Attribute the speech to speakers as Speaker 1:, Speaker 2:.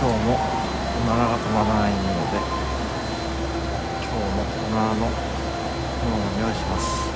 Speaker 1: 今日もおならが止まらないので今日もおならのものを用意します。